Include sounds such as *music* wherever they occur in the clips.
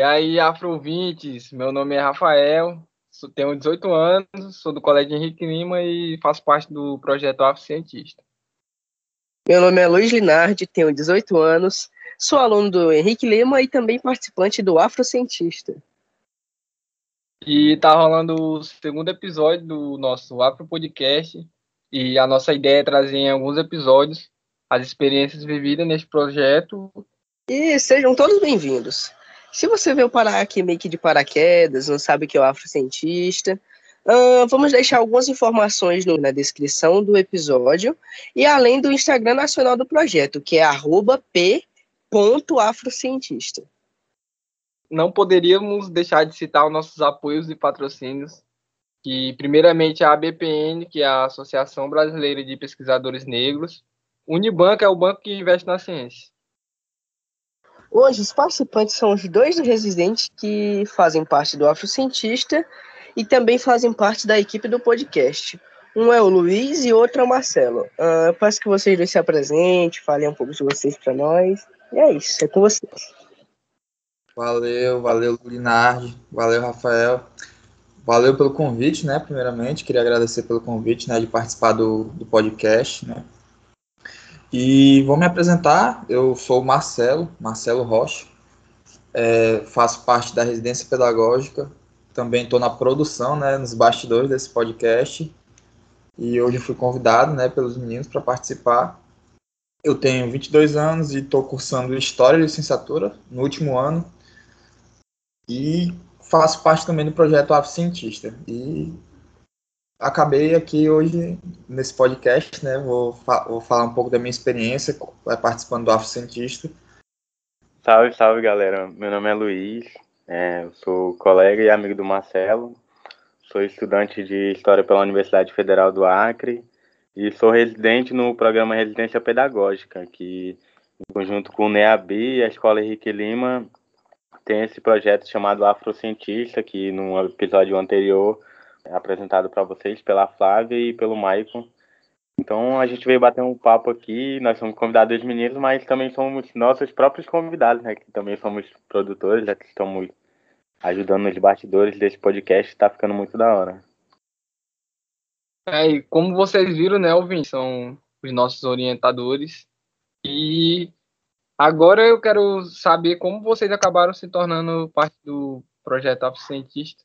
E aí, Afrovintes, meu nome é Rafael, tenho 18 anos, sou do Colégio Henrique Lima e faço parte do projeto Afrocientista. Meu nome é Luiz Linardi, tenho 18 anos, sou aluno do Henrique Lima e também participante do Afrocientista. E tá rolando o segundo episódio do nosso Afro Podcast. E a nossa ideia é trazer em alguns episódios as experiências vividas neste projeto. E sejam todos bem-vindos. Se você veio parar aqui meio que de paraquedas, não sabe que é o afrocientista, uh, vamos deixar algumas informações no, na descrição do episódio e além do Instagram nacional do projeto, que é p.afrocientista. Não poderíamos deixar de citar os nossos apoios e patrocínios, que primeiramente a ABPN, que é a Associação Brasileira de Pesquisadores Negros, Unibanco é o banco que investe na ciência. Hoje, os participantes são os dois residentes que fazem parte do Afrocientista e também fazem parte da equipe do podcast. Um é o Luiz e outro é o Marcelo. Uh, peço que vocês dois se apresentem, falem um pouco de vocês para nós. E é isso, é com vocês. Valeu, valeu, Linardi, valeu, Rafael. Valeu pelo convite, né? Primeiramente, queria agradecer pelo convite, né, de participar do, do podcast, né? E vou me apresentar, eu sou Marcelo, Marcelo Rocha, é, faço parte da residência pedagógica, também estou na produção, né, nos bastidores desse podcast, e hoje fui convidado, né, pelos meninos para participar. Eu tenho 22 anos e estou cursando História e Licenciatura no último ano, e faço parte também do projeto Afro-Cientista, e acabei aqui hoje nesse podcast, né? Vou, fa vou falar um pouco da minha experiência participando do Afro-Cientista. Salve, salve galera. Meu nome é Luiz, é, sou colega e amigo do Marcelo, sou estudante de História pela Universidade Federal do Acre e sou residente no programa Residência Pedagógica, que em conjunto com o NEAB e a Escola Henrique Lima tem esse projeto chamado Afrocientista, que no episódio anterior apresentado para vocês pela Flávia e pelo Maicon. Então a gente veio bater um papo aqui, nós somos convidados dos meninos, mas também somos nossos próprios convidados, né? Que também somos produtores, já que estamos ajudando nos bastidores desse podcast, tá ficando muito da hora. É, e como vocês viram, né, Alvin, são os nossos orientadores. E agora eu quero saber como vocês acabaram se tornando parte do projeto Cientista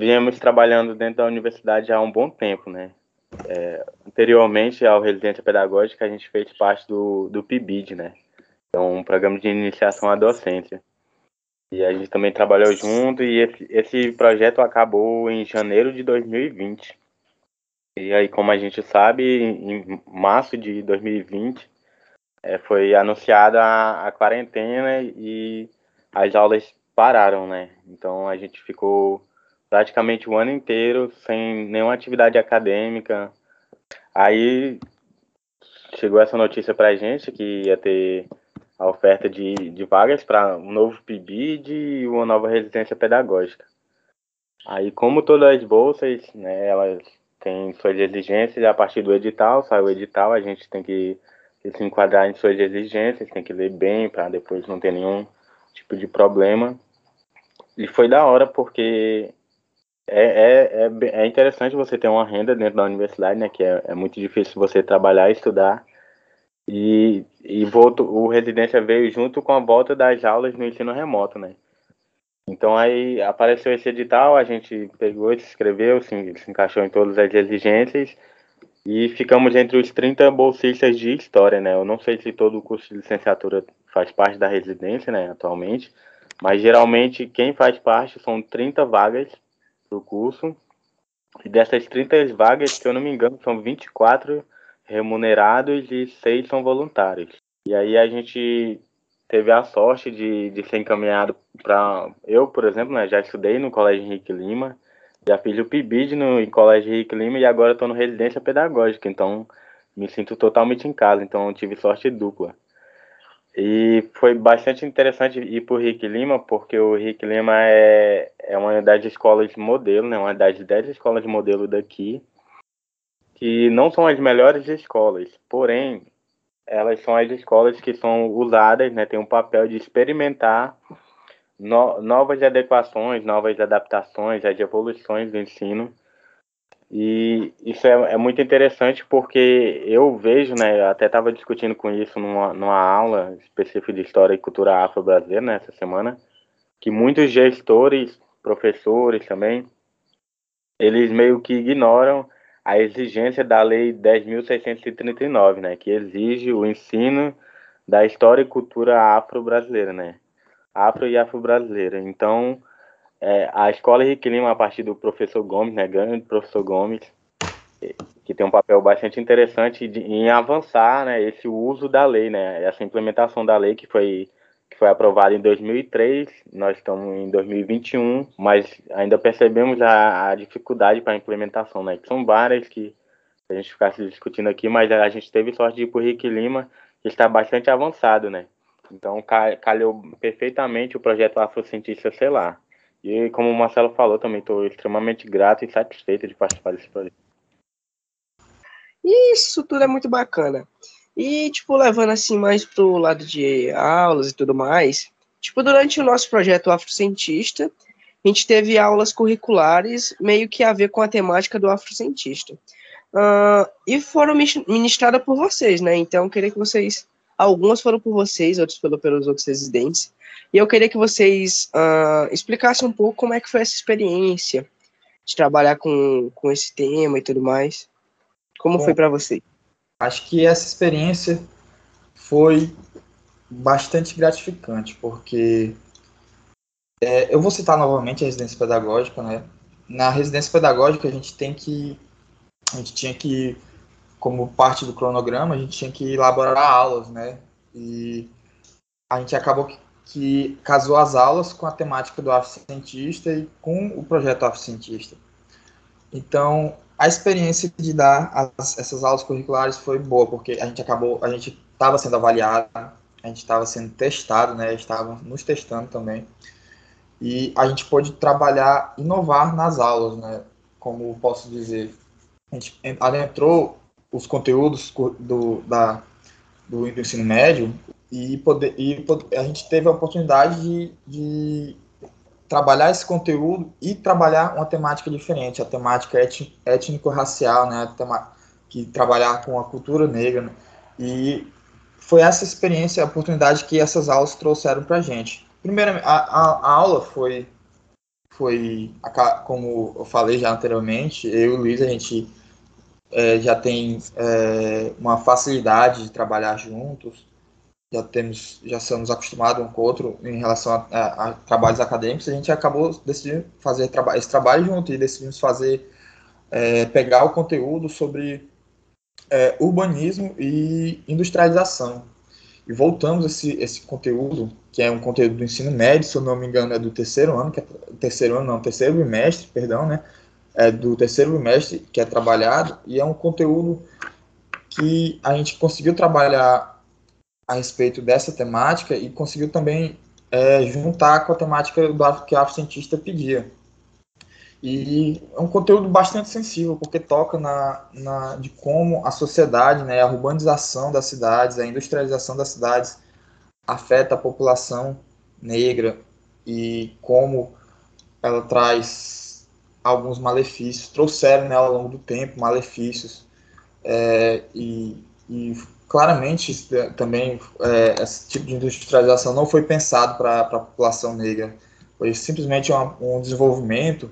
viemos trabalhando dentro da universidade há um bom tempo, né? É, anteriormente ao residência pedagógica, a gente fez parte do, do PIBID, né? Então, um programa de iniciação à docência. E a gente também trabalhou junto e esse, esse projeto acabou em janeiro de 2020. E aí, como a gente sabe, em março de 2020 é, foi anunciada a, a quarentena e as aulas pararam, né? Então a gente ficou praticamente o ano inteiro sem nenhuma atividade acadêmica. Aí chegou essa notícia para a gente que ia ter a oferta de, de vagas para um novo PIBID e uma nova residência pedagógica. Aí, como todas as bolsas, né, elas têm suas exigências, a partir do edital, sai o edital, a gente tem que, que se enquadrar em suas exigências, tem que ler bem para depois não ter nenhum tipo de problema. E foi da hora porque é, é, é, é, interessante você ter uma renda dentro da universidade, né? Que é, é muito difícil você trabalhar e estudar. E, e volto, o residência veio junto com a volta das aulas no ensino remoto, né? Então aí apareceu esse edital, a gente pegou, se inscreveu, se, se encaixou em todas as exigências e ficamos entre os 30 bolsistas de história, né? Eu não sei se todo o curso de licenciatura faz parte da residência, né, atualmente, mas geralmente quem faz parte são 30 vagas do curso. E dessas 30 vagas, se eu não me engano, são 24 remunerados e 6 são voluntários. E aí a gente teve a sorte de, de ser encaminhado para. Eu, por exemplo, né, já estudei no Colégio Henrique Lima, já fiz o PIBID no Colégio Henrique Lima e agora estou no Residência Pedagógica, então me sinto totalmente em casa, então tive sorte dupla. E foi bastante interessante ir para o Rick Lima, porque o Rick Lima é, é uma das escolas modelo, né, uma das dez escolas modelo daqui, que não são as melhores escolas, porém, elas são as escolas que são usadas, né, tem um papel de experimentar no, novas adequações, novas adaptações, as evoluções do ensino. E isso é, é muito interessante porque eu vejo, né, eu até estava discutindo com isso numa, numa aula específica de História e Cultura Afro-Brasileira né, semana, que muitos gestores, professores também, eles meio que ignoram a exigência da Lei 10.639, né, que exige o ensino da história e cultura afro-brasileira, né, afro e afro-brasileira. Então, é, a escola Henrique Lima, a partir do professor Gomes, né, grande professor Gomes, que tem um papel bastante interessante de, em avançar, né, esse uso da lei, né, essa implementação da lei que foi que foi aprovada em 2003, nós estamos em 2021, mas ainda percebemos a, a dificuldade para a implementação, né, que são várias que a gente ficasse discutindo aqui, mas a gente teve sorte de ir para o Henrique Lima, que está bastante avançado, né, então calhou perfeitamente o projeto Afrocientista lá. E como o Marcelo falou, também estou extremamente grato e satisfeito de participar desse projeto. Isso tudo é muito bacana. E, tipo, levando assim mais pro lado de aulas e tudo mais, tipo, durante o nosso projeto Afrocientista, a gente teve aulas curriculares meio que a ver com a temática do Afrocientista. Uh, e foram ministradas por vocês, né? Então, eu queria que vocês Algumas foram por vocês, outras pelo, pelos outros residentes. E eu queria que vocês uh, explicassem um pouco como é que foi essa experiência de trabalhar com, com esse tema e tudo mais. Como Bom, foi para você? Acho que essa experiência foi bastante gratificante, porque é, eu vou citar novamente a residência pedagógica, né? Na residência pedagógica a gente tem que a gente tinha que como parte do cronograma, a gente tinha que elaborar aulas, né? E a gente acabou que, que casou as aulas com a temática do Afrocientista e com o projeto Afrocientista. Então, a experiência de dar as, essas aulas curriculares foi boa, porque a gente acabou, a gente estava sendo avaliado, a gente estava sendo testado, né? Estavam nos testando também. E a gente pôde trabalhar, inovar nas aulas, né? Como posso dizer, a gente adentrou os conteúdos do, da, do ensino médio e, poder, e a gente teve a oportunidade de, de trabalhar esse conteúdo e trabalhar uma temática diferente, a temática étnico-racial, né, que trabalhar com a cultura negra. Né, e foi essa experiência, a oportunidade que essas aulas trouxeram para a gente. Primeiro, a, a, aula foi, foi, como eu falei já anteriormente, eu e o Luiz, a gente é, já tem é, uma facilidade de trabalhar juntos, já temos, já somos acostumados um com o outro em relação a, a, a trabalhos acadêmicos, a gente acabou decidindo fazer traba esse trabalho junto e decidimos fazer, é, pegar o conteúdo sobre é, urbanismo e industrialização. E voltamos esse, esse conteúdo, que é um conteúdo do ensino médio, se eu não me engano, é do terceiro ano, que é, terceiro ano não, terceiro bimestre, perdão, né, é, do terceiro bimestre que é trabalhado e é um conteúdo que a gente conseguiu trabalhar a respeito dessa temática e conseguiu também é, juntar com a temática do que a cientista pedia. E é um conteúdo bastante sensível, porque toca na, na, de como a sociedade, né, a urbanização das cidades, a industrialização das cidades afeta a população negra e como ela traz alguns malefícios, trouxeram né, ao longo do tempo malefícios é, e, e, claramente também é, esse tipo de industrialização não foi pensado para a população negra, foi simplesmente um, um desenvolvimento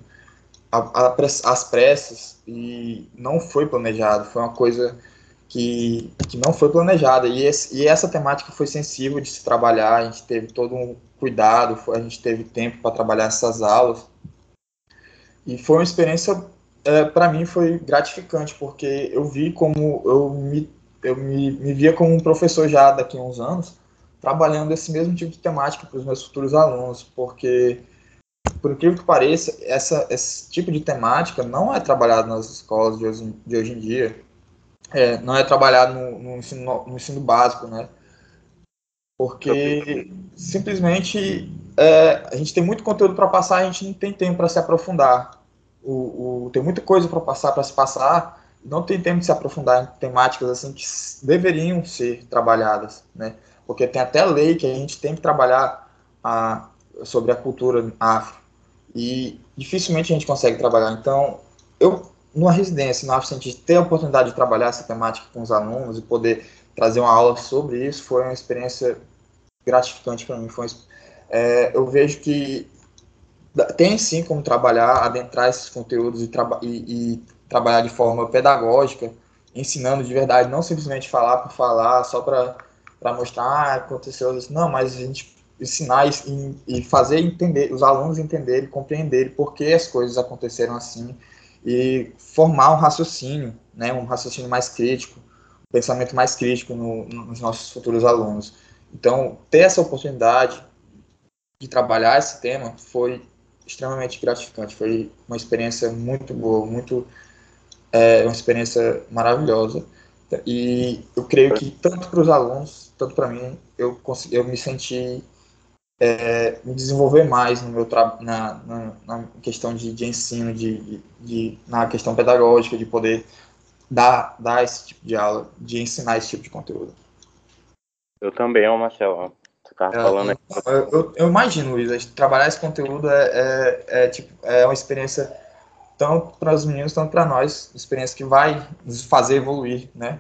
às pressas e não foi planejado, foi uma coisa que, que não foi planejada. E, esse, e essa temática foi sensível de se trabalhar, a gente teve todo um cuidado, a gente teve tempo para trabalhar essas aulas e foi uma experiência, é, para mim, foi gratificante, porque eu vi como eu me, eu me, me via como um professor já daqui a uns anos, trabalhando esse mesmo tipo de temática para os meus futuros alunos, porque, por incrível que pareça, essa, esse tipo de temática não é trabalhado nas escolas de hoje, de hoje em dia, é, não é trabalhado no, no, ensino, no ensino básico, né? Porque simplesmente é, a gente tem muito conteúdo para passar, a gente não tem tempo para se aprofundar o, o, tem muita coisa para passar, para se passar, não tem tempo de se aprofundar em temáticas assim que deveriam ser trabalhadas, né? Porque tem até lei que a gente tem que trabalhar a, sobre a cultura afro e dificilmente a gente consegue trabalhar. Então, eu numa residência, no Afro Cientista, ter a oportunidade de trabalhar essa temática com os alunos e poder trazer uma aula sobre isso foi uma experiência gratificante para mim. Foi, é, eu vejo que tem sim como trabalhar, adentrar esses conteúdos e, traba e, e, trabalhar de forma pedagógica, ensinando de verdade, não simplesmente falar por falar, só para mostrar, ah, aconteceu isso. Não, mas a gente ensinar e, e, fazer entender, os alunos entenderem, compreenderem por que as coisas aconteceram assim e formar um raciocínio, né, um raciocínio mais crítico, um pensamento mais crítico no, nos nossos futuros alunos. Então, ter essa oportunidade de trabalhar esse tema foi extremamente gratificante, foi uma experiência muito boa, muito é, uma experiência maravilhosa. E eu creio que tanto para os alunos, tanto para mim, eu consegui, eu me senti é, me desenvolver mais no meu na, na, na questão de, de ensino, de, de, de, na questão pedagógica, de poder dar, dar esse tipo de aula, de ensinar esse tipo de conteúdo. Eu também, Marcelo. Tava é, falando aqui. Eu, eu, eu, imagino, Luiz, trabalhar esse conteúdo é, é, é, tipo, é uma experiência tanto para os meninos, tanto para nós, experiência que vai nos fazer evoluir, né?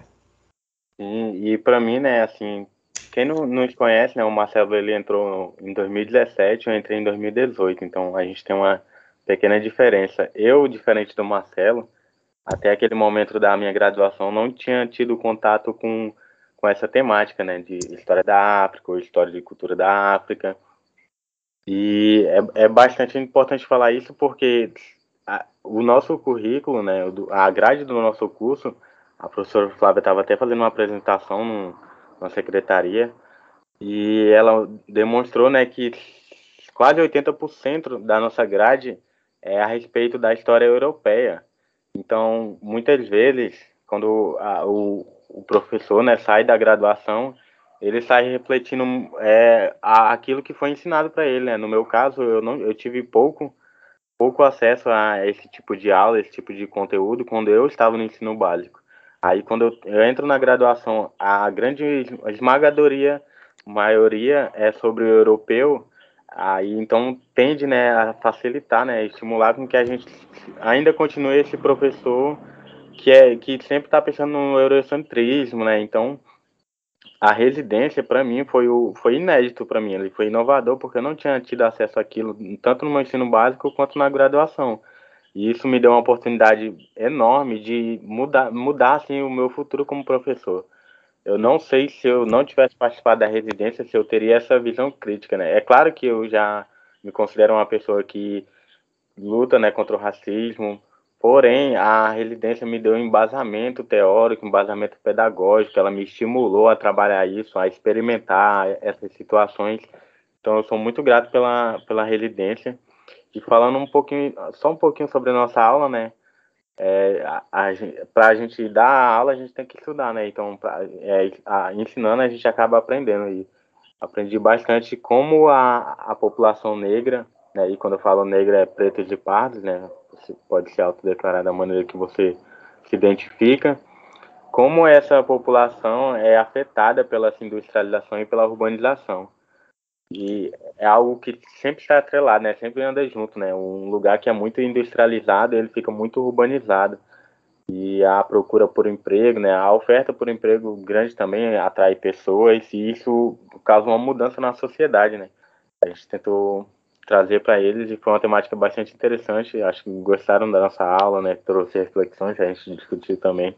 Sim, e para mim, né, assim, quem não nos conhece, né, o Marcelo ele entrou em 2017, eu entrei em 2018, então a gente tem uma pequena diferença. Eu, diferente do Marcelo, até aquele momento da minha graduação, não tinha tido contato com, com essa temática, né, de história da África, ou história de cultura da África. E é, é bastante importante falar isso porque a, o nosso currículo, né, a grade do nosso curso, a professora Flávia estava até fazendo uma apresentação no na secretaria, e ela demonstrou né, que quase 80% da nossa grade é a respeito da história europeia. Então, muitas vezes, quando a, o, o, professor né, sai da graduação, ele sai refletindo é, a, aquilo que foi ensinado para ele. Né? No meu caso, eu, não, eu tive pouco, pouco acesso a esse tipo de aula, esse tipo de conteúdo, quando eu estava no ensino básico. Aí quando eu, eu entro na graduação, a grande esmagadoria, maioria é sobre o europeu, aí então tende né, a facilitar, né, estimular com que a gente ainda continue esse professor que é que sempre está pensando no eurocentrismo, né? Então a residência para mim foi o foi inédito para mim, ele foi inovador porque eu não tinha tido acesso àquilo tanto no meu ensino básico quanto na graduação. E isso me deu uma oportunidade enorme de mudar, mudar assim, o meu futuro como professor. Eu não sei se eu não tivesse participado da residência, se eu teria essa visão crítica, né? É claro que eu já me considero uma pessoa que luta né, contra o racismo, porém a residência me deu um embasamento teórico, um embasamento pedagógico, ela me estimulou a trabalhar isso, a experimentar essas situações. Então eu sou muito grato pela, pela residência. E falando um pouquinho, só um pouquinho sobre a nossa aula, né? É, para a gente dar a aula, a gente tem que estudar, né? Então, pra, é, a, ensinando, a gente acaba aprendendo. E aprendi bastante como a, a população negra, né? E quando eu falo negra, é pretos e pardos, né? Pode se autodeclarar da maneira que você se identifica. Como essa população é afetada pela industrialização e pela urbanização. E é algo que sempre está atrelado, né? Sempre anda junto, né? Um lugar que é muito industrializado, ele fica muito urbanizado. E a procura por emprego, né? A oferta por emprego grande também atrai pessoas e isso causa uma mudança na sociedade, né? A gente tentou trazer para eles e foi uma temática bastante interessante. Acho que gostaram da nossa aula, né? Trouxe reflexões, a gente discutiu também.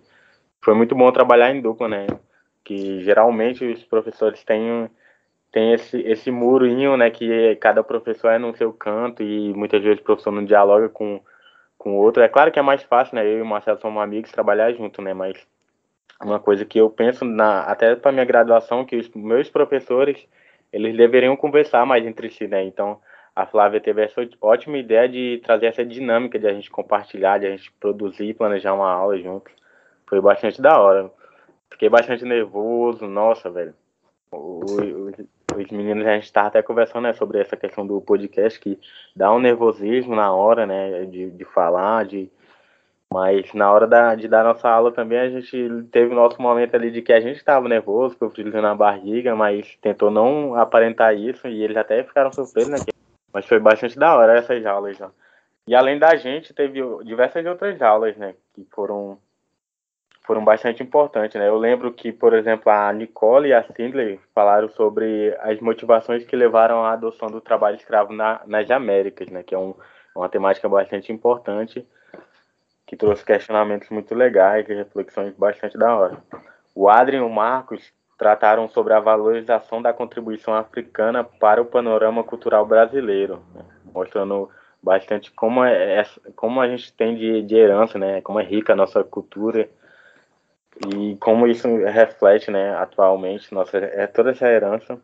Foi muito bom trabalhar em dupla, né? Que geralmente os professores têm tem esse, esse murinho, né, que cada professor é no seu canto e muitas vezes o professor não dialoga com, com o outro. É claro que é mais fácil, né, eu e o Marcelo somos amigos, trabalhar junto, né, mas uma coisa que eu penso, na, até para minha graduação, que os meus professores, eles deveriam conversar mais entre si, né, então a Flávia teve essa ótima ideia de trazer essa dinâmica de a gente compartilhar, de a gente produzir, planejar uma aula junto. Foi bastante da hora. Fiquei bastante nervoso, nossa, velho. O, o, os meninos, a gente estava até conversando né, sobre essa questão do podcast, que dá um nervosismo na hora, né, de, de falar, de, Mas na hora da, de dar nossa aula também, a gente teve o nosso momento ali de que a gente estava nervoso, com o frio na barriga, mas tentou não aparentar isso e eles até ficaram surpresos, né? Mas foi bastante da hora essas aulas já. E além da gente, teve diversas outras aulas, né? Que foram, foram bastante importantes, né? Eu lembro que, por exemplo, a Nicole e a Sindley falaram sobre as motivações que levaram à adoção do trabalho escravo na, nas Américas, né? Que é um, uma temática bastante importante que trouxe questionamentos muito legais e reflexões bastante da hora. O Adrien e o Marcos trataram sobre a valorização da contribuição africana para o panorama cultural brasileiro, né? mostrando bastante como, é, como a gente tem de, de herança, né? como é rica a nossa cultura e como isso reflete né, atualmente nossa, é toda essa herança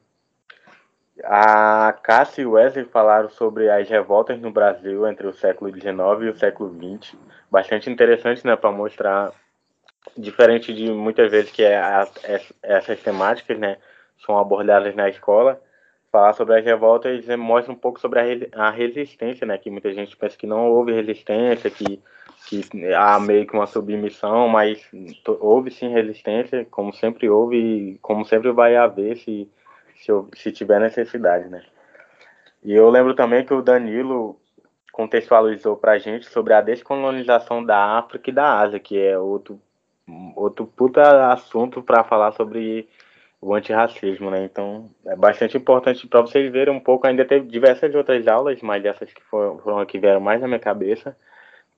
a Cassie e Wesley falaram sobre as revoltas no Brasil entre o século XIX e o século XX. Bastante interessante, né, para mostrar, diferente de muitas vezes que é a, é, essas temáticas, né, são abordadas na escola, falar sobre as revoltas mostra um pouco sobre a, a resistência, né, que muita gente pensa que não houve resistência, que que há meio que uma submissão, mas houve sim resistência, como sempre houve e como sempre vai haver se se, se tiver necessidade, né? E eu lembro também que o Danilo contextualizou para a gente sobre a descolonização da África e da Ásia, que é outro, outro puta assunto para falar sobre o antirracismo, né? Então é bastante importante para vocês verem um pouco. Ainda teve diversas outras aulas, mas essas que foram, foram que vieram mais na minha cabeça,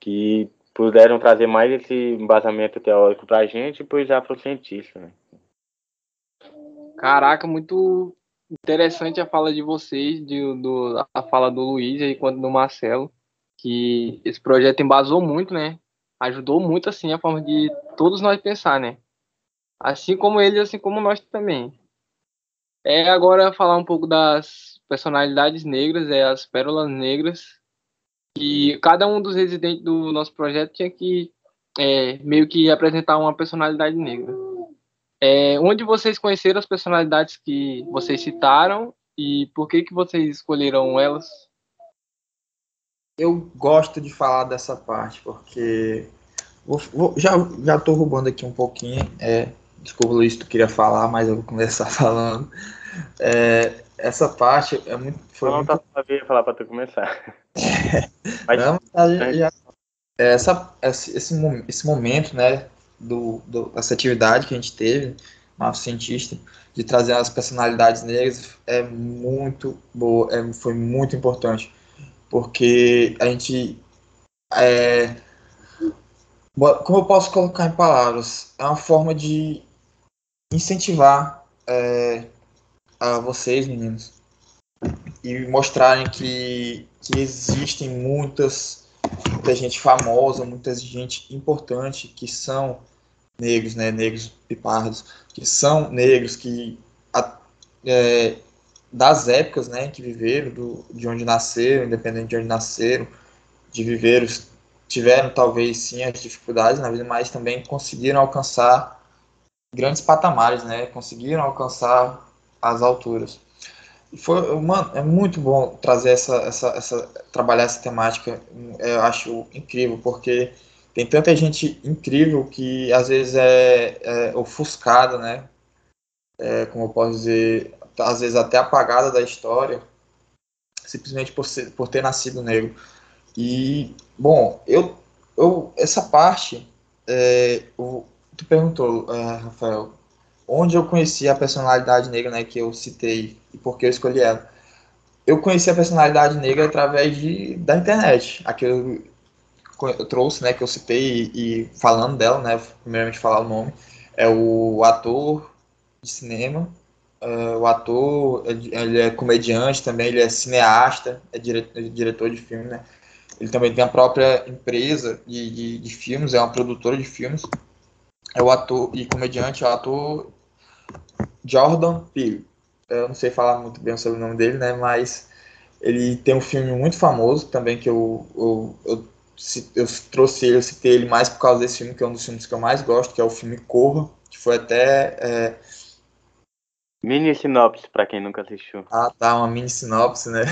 que puderam trazer mais esse embasamento teórico para a gente e para os afrocientistas, né? Caraca, muito interessante a fala de vocês, de, do, a fala do Luiz e quanto do Marcelo, que esse projeto embasou muito, né? Ajudou muito, assim, a forma de todos nós pensar, né? Assim como eles, assim como nós também. É agora falar um pouco das personalidades negras, é as pérolas negras, que cada um dos residentes do nosso projeto tinha que é, meio que apresentar uma personalidade negra. É, onde vocês conheceram as personalidades que vocês citaram e por que, que vocês escolheram elas? Eu gosto de falar dessa parte, porque vou, vou, já já estou roubando aqui um pouquinho. É, desculpa, Luiz, tu queria falar, mas eu vou começar *laughs* falando. É, essa parte é muito. Foi não, muito... Tá, eu falar para tu começar. *laughs* mas, não, já, essa, esse, esse, momento, né, do, do, dessa atividade que a gente teve, uma cientista, de trazer as personalidades negras é muito boa, é, foi muito importante, porque a gente é, como eu posso colocar em palavras, é uma forma de incentivar é, a vocês, meninos, e mostrarem que, que existem muitas muita gente famosa, muita gente importante que são negros, né, negros pipardos, que são negros que é, das épocas, né, que viveram, do, de onde nasceram, independente de onde nasceram, de viveram, tiveram talvez sim as dificuldades na vida, mas também conseguiram alcançar grandes patamares, né, conseguiram alcançar as alturas. Foi, mano, é muito bom trazer essa, essa, essa, trabalhar essa temática, eu acho incrível, porque tem tanta gente incrível que às vezes é, é ofuscada, né? É, como eu posso dizer, às vezes até apagada da história, simplesmente por, ser, por ter nascido negro. E, bom, eu, eu essa parte, é, eu, tu perguntou, é, Rafael, onde eu conheci a personalidade negra, né, que eu citei, e por que eu escolhi ela. Eu conheci a personalidade negra através de, da internet. Aquilo eu trouxe, né, que eu citei e, e, falando dela, né, primeiramente falar o nome, é o ator de cinema, é, o ator, ele é comediante também, ele é cineasta, é diretor, é diretor de filme, né, ele também tem a própria empresa de, de, de, filmes, é uma produtora de filmes, é o ator e comediante, é o ator Jordan Peele, eu não sei falar muito bem sobre o nome dele, né, mas ele tem um filme muito famoso também que eu, eu, eu eu trouxe ele, eu citei ele mais por causa desse filme, que é um dos filmes que eu mais gosto, que é o filme Corra, que foi até. É... Mini sinopse, para quem nunca assistiu. Ah, tá, uma mini sinopse, né?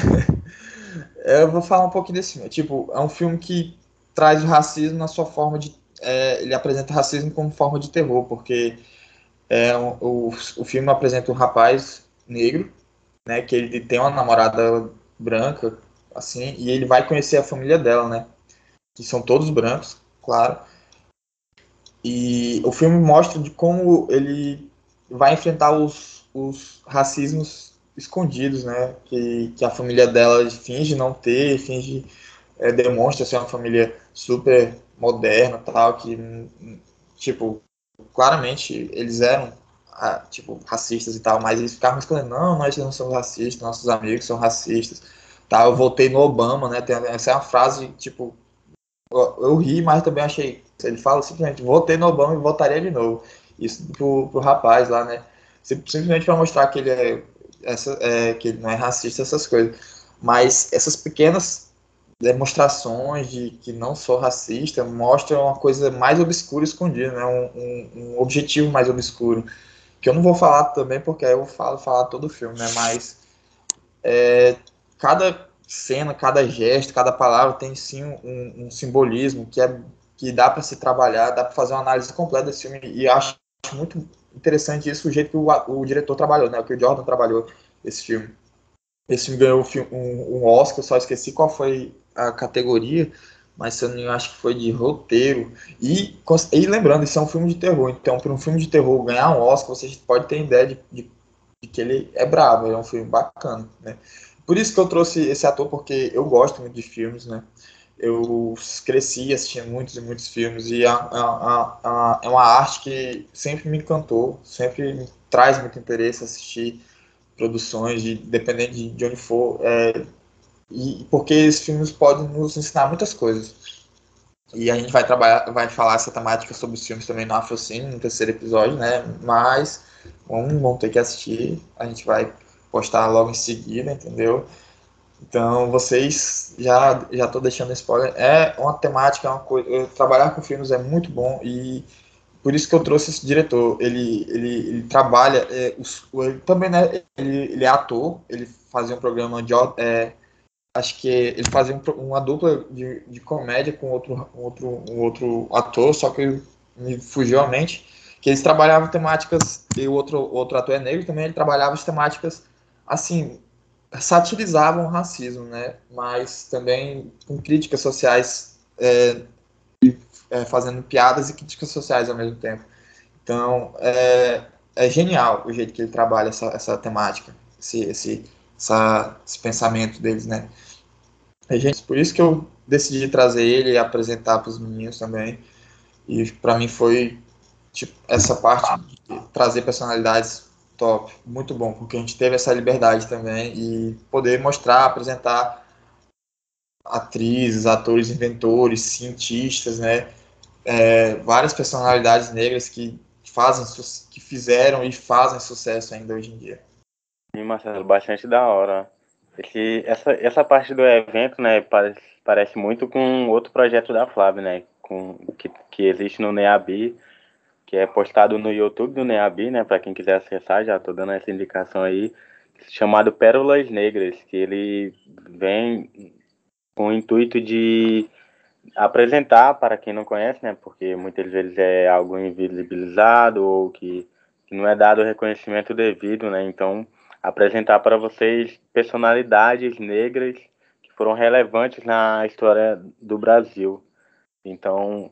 *laughs* eu vou falar um pouquinho desse filme. Tipo, é um filme que traz o racismo na sua forma de. É, ele apresenta o racismo como forma de terror, porque é, o, o filme apresenta um rapaz negro, né, que ele tem uma namorada branca, assim, e ele vai conhecer a família dela, né, que são todos brancos, claro. E o filme mostra de como ele vai enfrentar os, os racismos escondidos, né, que, que a família dela finge não ter, finge, é, demonstra ser uma família super moderna, tal, que, tipo, claramente eles eram tipo, racistas e tal, mas eles ficavam escondendo, não, nós não somos racistas, nossos amigos são racistas, tá, eu votei no Obama, né, tem, essa é uma frase, tipo, eu, eu, ri, mas também achei, ele fala simplesmente, votei no Obama e votaria de novo, isso pro, pro rapaz lá, né, simplesmente para mostrar que ele é, essa, é, que ele não é racista, essas coisas, mas essas pequenas demonstrações de que não sou racista mostram uma coisa mais obscura escondida, né? Um, um, um, objetivo mais obscuro. Que eu não vou falar também porque eu falo falar todo o filme, né? Mas é, cada cena, cada gesto, cada palavra tem sim um, um simbolismo que é que dá para se trabalhar, dá para fazer uma análise completa desse filme e acho muito interessante isso o jeito que o, o diretor trabalhou, né? O que o Jordan trabalhou esse filme. Esse filme ganhou um, um Oscar, só esqueci qual foi a categoria, mas eu não acho que foi de roteiro. E, e lembrando, isso é um filme de terror, então para um filme de terror ganhar um Oscar, você pode ter ideia de, de, de que ele é bravo, é um filme bacana, né? Por isso que eu trouxe esse ator, porque eu gosto muito de filmes, né? Eu cresci assistindo muitos e muitos filmes e é, é uma arte que sempre me encantou, sempre me traz muito interesse assistir produções, de, dependendo de, de onde for. É, e porque esses filmes podem nos ensinar muitas coisas. E a gente vai trabalhar, vai falar essa temática sobre os filmes também no Afrocine, no terceiro episódio, né? Mas vamos, vamos ter que assistir. A gente vai postar logo em seguida, entendeu? Então, vocês já já deixando spoiler. É uma temática, é uma coisa. Trabalhar com filmes é muito bom e por isso que eu trouxe esse diretor. Ele ele, ele trabalha, é, os, ele também né, ele, ele é ator. Ele fazia um programa de é, acho que ele fazia uma dupla de, de comédia com outro, um outro, um outro ator, só que me fugiu a mente, que eles trabalhavam temáticas, e o outro, outro ator é negro também, ele trabalhava as temáticas, assim, satirizavam o racismo, né, mas também com críticas sociais, é, é, fazendo piadas e críticas sociais ao mesmo tempo. Então, é, é genial o jeito que ele trabalha essa, essa temática, esse, esse, essa, esse pensamento deles, né. É, gente, por isso que eu decidi trazer ele e apresentar para os meninos também. E para mim foi tipo, essa parte de trazer personalidades top, muito bom, porque a gente teve essa liberdade também e poder mostrar, apresentar atrizes, atores, inventores, cientistas, né? É, várias personalidades negras que fazem, que fizeram e fazem sucesso ainda hoje em dia. Sim, Marcelo, bastante da hora. Esse, essa, essa parte do evento, né, parece, parece muito com outro projeto da Flávia, né, com, que, que existe no NEABI, que é postado no YouTube do NEABI, né, para quem quiser acessar, já estou dando essa indicação aí, chamado Pérolas Negras, que ele vem com o intuito de apresentar para quem não conhece, né, porque muitas vezes é algo invisibilizado ou que, que não é dado o reconhecimento devido, né, então apresentar para vocês personalidades negras que foram relevantes na história do Brasil. Então,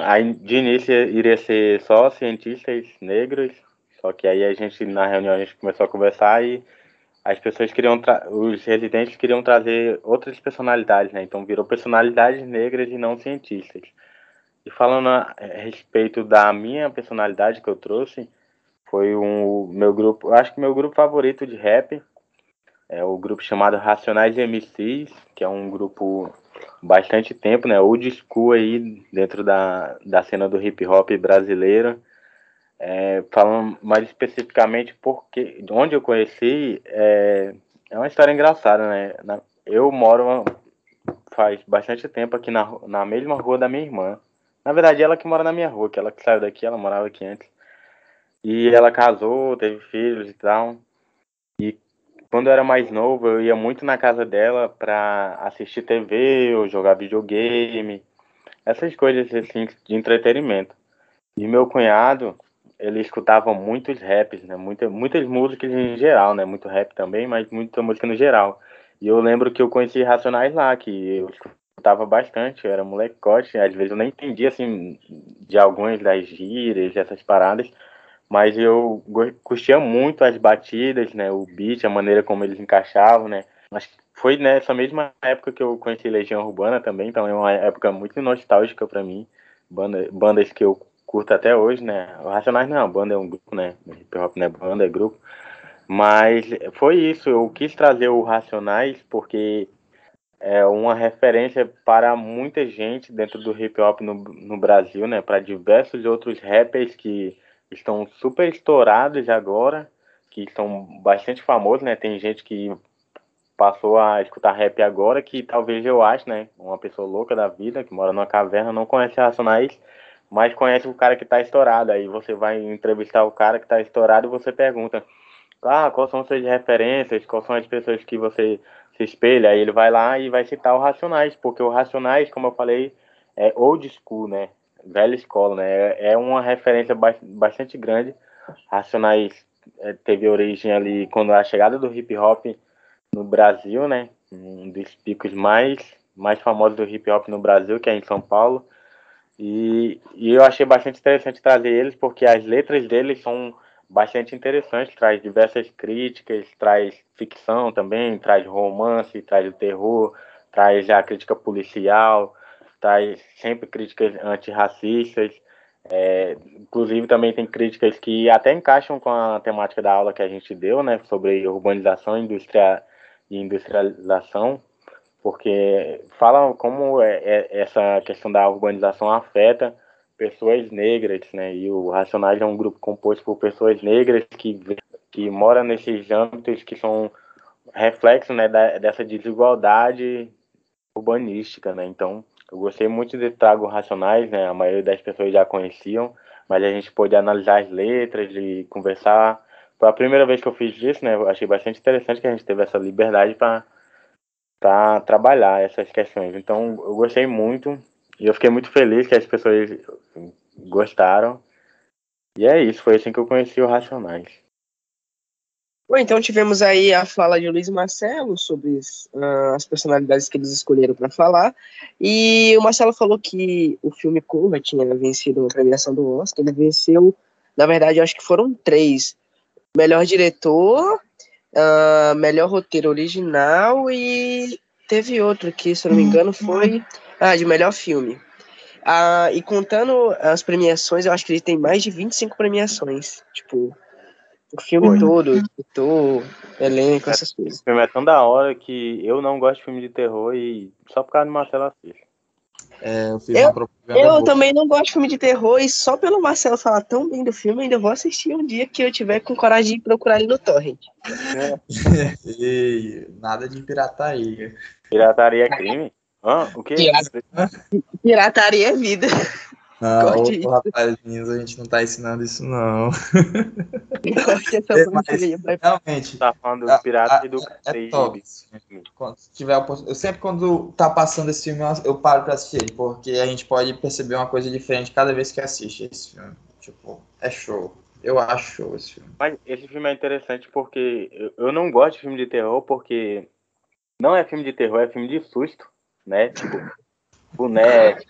aí, de início iria ser só cientistas negros, só que aí a gente na reunião a gente começou a conversar e as pessoas queriam os residentes queriam trazer outras personalidades, né? Então virou personalidades negras e não cientistas. E falando a respeito da minha personalidade que eu trouxe, foi um meu grupo, acho que meu grupo favorito de rap é o grupo chamado Racionais MCs, que é um grupo bastante tempo, né? Old school aí dentro da, da cena do hip hop brasileiro. É, falando mais especificamente porque onde eu conheci é, é uma história engraçada, né? Na, eu moro faz bastante tempo aqui na, na mesma rua da minha irmã. Na verdade, ela que mora na minha rua, que ela que saiu daqui, ela morava aqui antes. E ela casou, teve filhos e tal. Quando eu era mais novo, eu ia muito na casa dela pra assistir TV ou jogar videogame. essas coisas assim de entretenimento. E meu cunhado, ele escutava muitos raps, né? Muita, muitas músicas em geral, né? Muito rap também, mas muita música no geral. E eu lembro que eu conheci Racionais lá, que eu escutava bastante, eu era molecote, às vezes eu nem entendia, assim, de algumas das gírias, essas paradas, mas eu curtia muito as batidas, né? O beat, a maneira como eles encaixavam, né? Mas foi nessa mesma época que eu conheci Legião Urbana também, então é uma época muito nostálgica para mim. Banda, bandas que eu curto até hoje, né? O Racionais não é banda, é um grupo, né? Hip hop não é banda, é grupo. Mas foi isso, eu quis trazer o Racionais porque é uma referência para muita gente dentro do hip hop no, no Brasil, né? Para diversos outros rappers que estão super estourados agora, que são bastante famosos, né? Tem gente que passou a escutar rap agora, que talvez eu acho, né? Uma pessoa louca da vida, que mora numa caverna, não conhece Racionais, mas conhece o cara que está estourado. Aí você vai entrevistar o cara que está estourado e você pergunta, ah, quais são suas referências, quais são as pessoas que você se espelha. Aí ele vai lá e vai citar o Racionais, porque o Racionais, como eu falei, é old school, né? Velha escola, né? É uma referência bastante grande. Racionais é, teve origem ali quando a chegada do hip hop no Brasil, né? Um dos picos mais, mais famosos do hip hop no Brasil, que é em São Paulo. E, e eu achei bastante interessante trazer eles, porque as letras deles são bastante interessantes, traz diversas críticas, traz ficção também, traz romance, traz o terror, traz a crítica policial, traz sempre críticas antirracistas. É, inclusive também tem críticas que até encaixam com a temática da aula que a gente deu, né, sobre urbanização indústria, e industrialização, porque fala como é, é, essa questão da urbanização afeta pessoas negras, né? E o Racionais é um grupo composto por pessoas negras que que moram nesses âmbitos que são reflexo, né, da, dessa desigualdade urbanística, né? Então, eu gostei muito de Trago Racionais, né? A maioria das pessoas já conheciam, mas a gente pôde analisar as letras e conversar. Foi a primeira vez que eu fiz isso, né? Eu achei bastante interessante que a gente teve essa liberdade para trabalhar essas questões. Então, eu gostei muito e eu fiquei muito feliz que as pessoas gostaram. E é isso, foi assim que eu conheci o Racionais. Bom, então tivemos aí a fala de Luiz Marcelo sobre uh, as personalidades que eles escolheram para falar. E o Marcelo falou que o filme Curva tinha vencido uma premiação do Oscar. Ele venceu, na verdade, acho que foram três: melhor diretor, uh, melhor roteiro original e teve outro que, se eu não me engano, foi ah, de melhor filme. Ah, e contando as premiações, eu acho que ele tem mais de 25 premiações. Tipo, o filme Oi. todo, diretor, elenco, essas coisas. O filme é tão da hora que eu não gosto de filme de terror e só por causa do Marcelo assiste. É, eu fiz eu. Eu também não gosto de filme de terror e só pelo Marcelo falar tão bem do filme, ainda vou assistir um dia que eu tiver com coragem de procurar ele no Torrent. É. *laughs* Ei, nada de pirataria. Pirataria é crime? Ah, o que? Pirataria é vida. Não, ô, rapazinhos, a gente não tá ensinando isso, não. é, realmente. Tá falando do pirata a, e do é, é top. Quando tiver eu sempre quando tá passando esse filme, eu paro pra assistir ele, porque a gente pode perceber uma coisa diferente cada vez que assiste esse filme. Tipo, é show. Eu acho show esse filme. Mas esse filme é interessante porque eu não gosto de filme de terror, porque não é filme de terror, é filme de susto né? Tipo, boneco,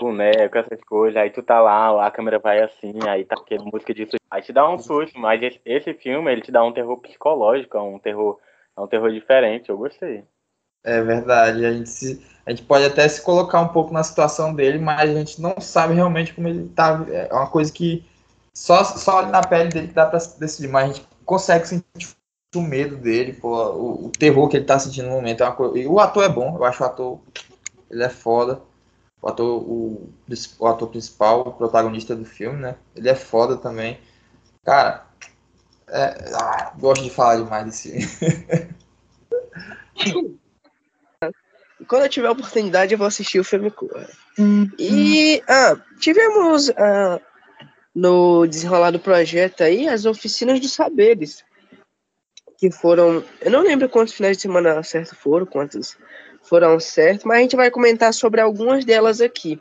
boneco, essas coisas. Aí tu tá lá, a câmera vai assim, aí tá aquele música disso. Aí te dá um susto, mas esse, filme, ele te dá um terror psicológico, é um terror, é um terror diferente, eu gostei. É verdade, a gente, se, a gente pode até se colocar um pouco na situação dele, mas a gente não sabe realmente como ele tá. É uma coisa que só, só na pele dele dá pra decidir, mas a gente consegue sentir o medo dele, pô, o, o, terror que ele tá sentindo no momento. É coisa, e o ator é bom, eu acho o ator, ele é foda. O ator, o, o ator principal, o protagonista do filme, né? Ele é foda também. Cara, é, ah, gosto de falar demais desse *laughs* Quando eu tiver a oportunidade, eu vou assistir o filme Cura. Hum, e ah, tivemos ah, no desenrolar do projeto aí as oficinas dos saberes que foram. Eu não lembro quantos finais de semana certo foram, quantos foram certos, mas a gente vai comentar sobre algumas delas aqui.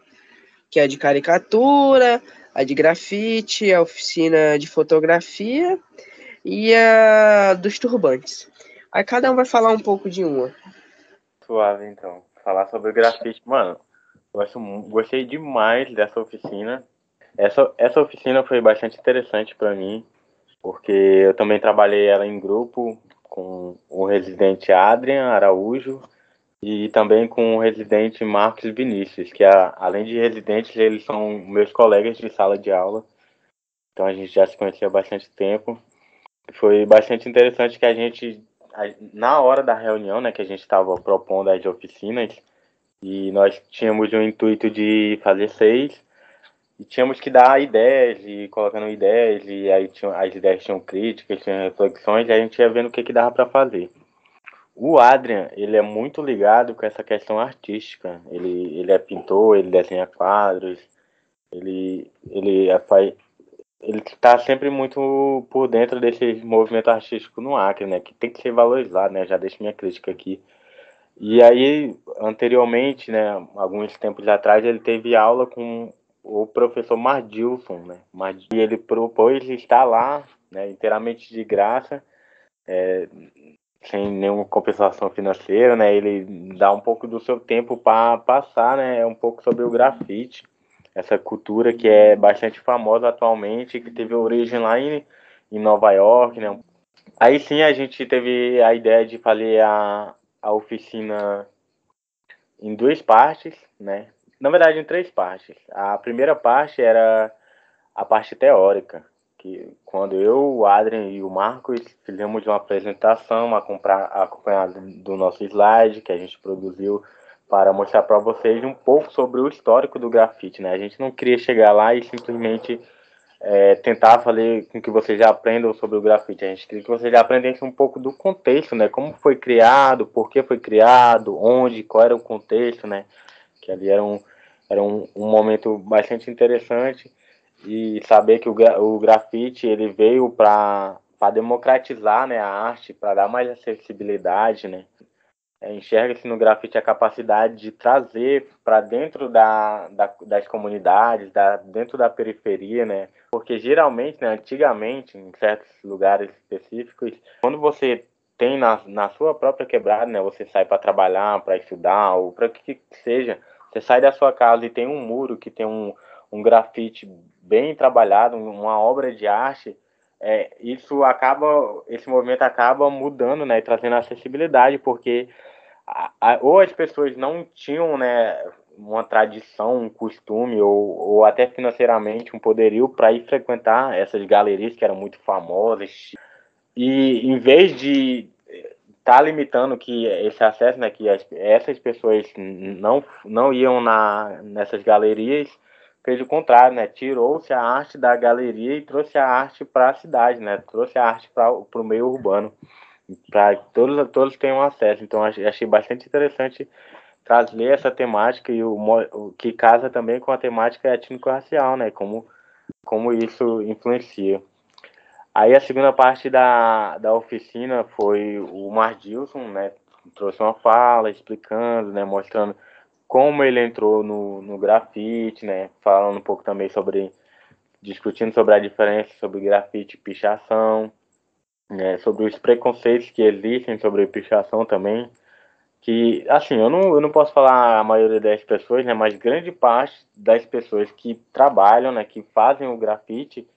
que é a de caricatura, a de grafite, a oficina de fotografia e a dos turbantes. Aí cada um vai falar um pouco de uma. Suave, então. Falar sobre grafite. Mano, gosto, gostei demais dessa oficina. Essa, essa oficina foi bastante interessante para mim, porque eu também trabalhei ela em grupo com o residente Adrian Araújo e também com o residente Marcos Vinícius, que além de residentes, eles são meus colegas de sala de aula. Então a gente já se conhecia há bastante tempo. Foi bastante interessante que a gente, na hora da reunião, né, que a gente estava propondo as oficinas, e nós tínhamos o intuito de fazer seis, e tínhamos que dar ideias, e colocando ideias, e aí tinha, as ideias tinham críticas, tinham reflexões, e a gente ia vendo o que, que dava para fazer. O Adrian, ele é muito ligado com essa questão artística. Ele, ele é pintor, ele desenha quadros, ele, ele é, faz, ele está sempre muito por dentro desse movimento artístico no Acre, né? Que tem que ser valorizado, né? Já deixo minha crítica aqui. E aí, anteriormente, né? Alguns tempos atrás, ele teve aula com o professor Mardilson, né? Mardilson, ele propôs estar lá, né? Inteiramente de graça. É, sem nenhuma compensação financeira, né? Ele dá um pouco do seu tempo para passar, né? Um pouco sobre o grafite, essa cultura que é bastante famosa atualmente, que teve origem lá em, em Nova York, né? Aí sim a gente teve a ideia de fazer a, a oficina em duas partes, né? Na verdade, em três partes. A primeira parte era a parte teórica, que quando eu, o Adrian e o Marcos fizemos uma apresentação acompanhada do nosso slide que a gente produziu para mostrar para vocês um pouco sobre o histórico do grafite, né? A gente não queria chegar lá e simplesmente é, tentar fazer com que vocês já aprendam sobre o grafite. A gente queria que vocês já aprendessem um pouco do contexto, né? Como foi criado, por que foi criado, onde, qual era o contexto, né? Que ali era um, era um, um momento bastante interessante e saber que o, o grafite ele veio para democratizar né, a arte, para dar mais acessibilidade, né? É, Enxerga-se no grafite a capacidade de trazer para dentro da, da, das comunidades, da, dentro da periferia, né? Porque geralmente, né, antigamente, em certos lugares específicos, quando você tem na, na sua própria quebrada, né, você sai para trabalhar, para estudar, ou para o que seja, você sai da sua casa e tem um muro que tem um, um grafite bem trabalhado, uma obra de arte, é, isso acaba, esse movimento acaba mudando, né, e trazendo acessibilidade, porque a, a, ou as pessoas não tinham, né, uma tradição, um costume, ou, ou até financeiramente um poderio para ir frequentar essas galerias que eram muito famosas, e em vez de estar tá limitando que esse acesso, né, que as, essas pessoas não, não iam na, nessas galerias, fez o contrário, né? Tirou-se a arte da galeria e trouxe a arte para a cidade, né? Trouxe a arte para o meio urbano, para todos todos tenham acesso. Então achei bastante interessante trazer essa temática e o, o que casa também com a temática étnico-racial, né? Como como isso influencia. Aí a segunda parte da, da oficina foi o Mardilson, né? Trouxe uma fala explicando, né? Mostrando como ele entrou no, no grafite, né? Falando um pouco também sobre discutindo sobre a diferença sobre grafite e pichação, né, sobre os preconceitos que existem sobre pichação também, que assim, eu não, eu não posso falar a maioria das pessoas, né, mas grande parte das pessoas que trabalham, né, que fazem o grafite,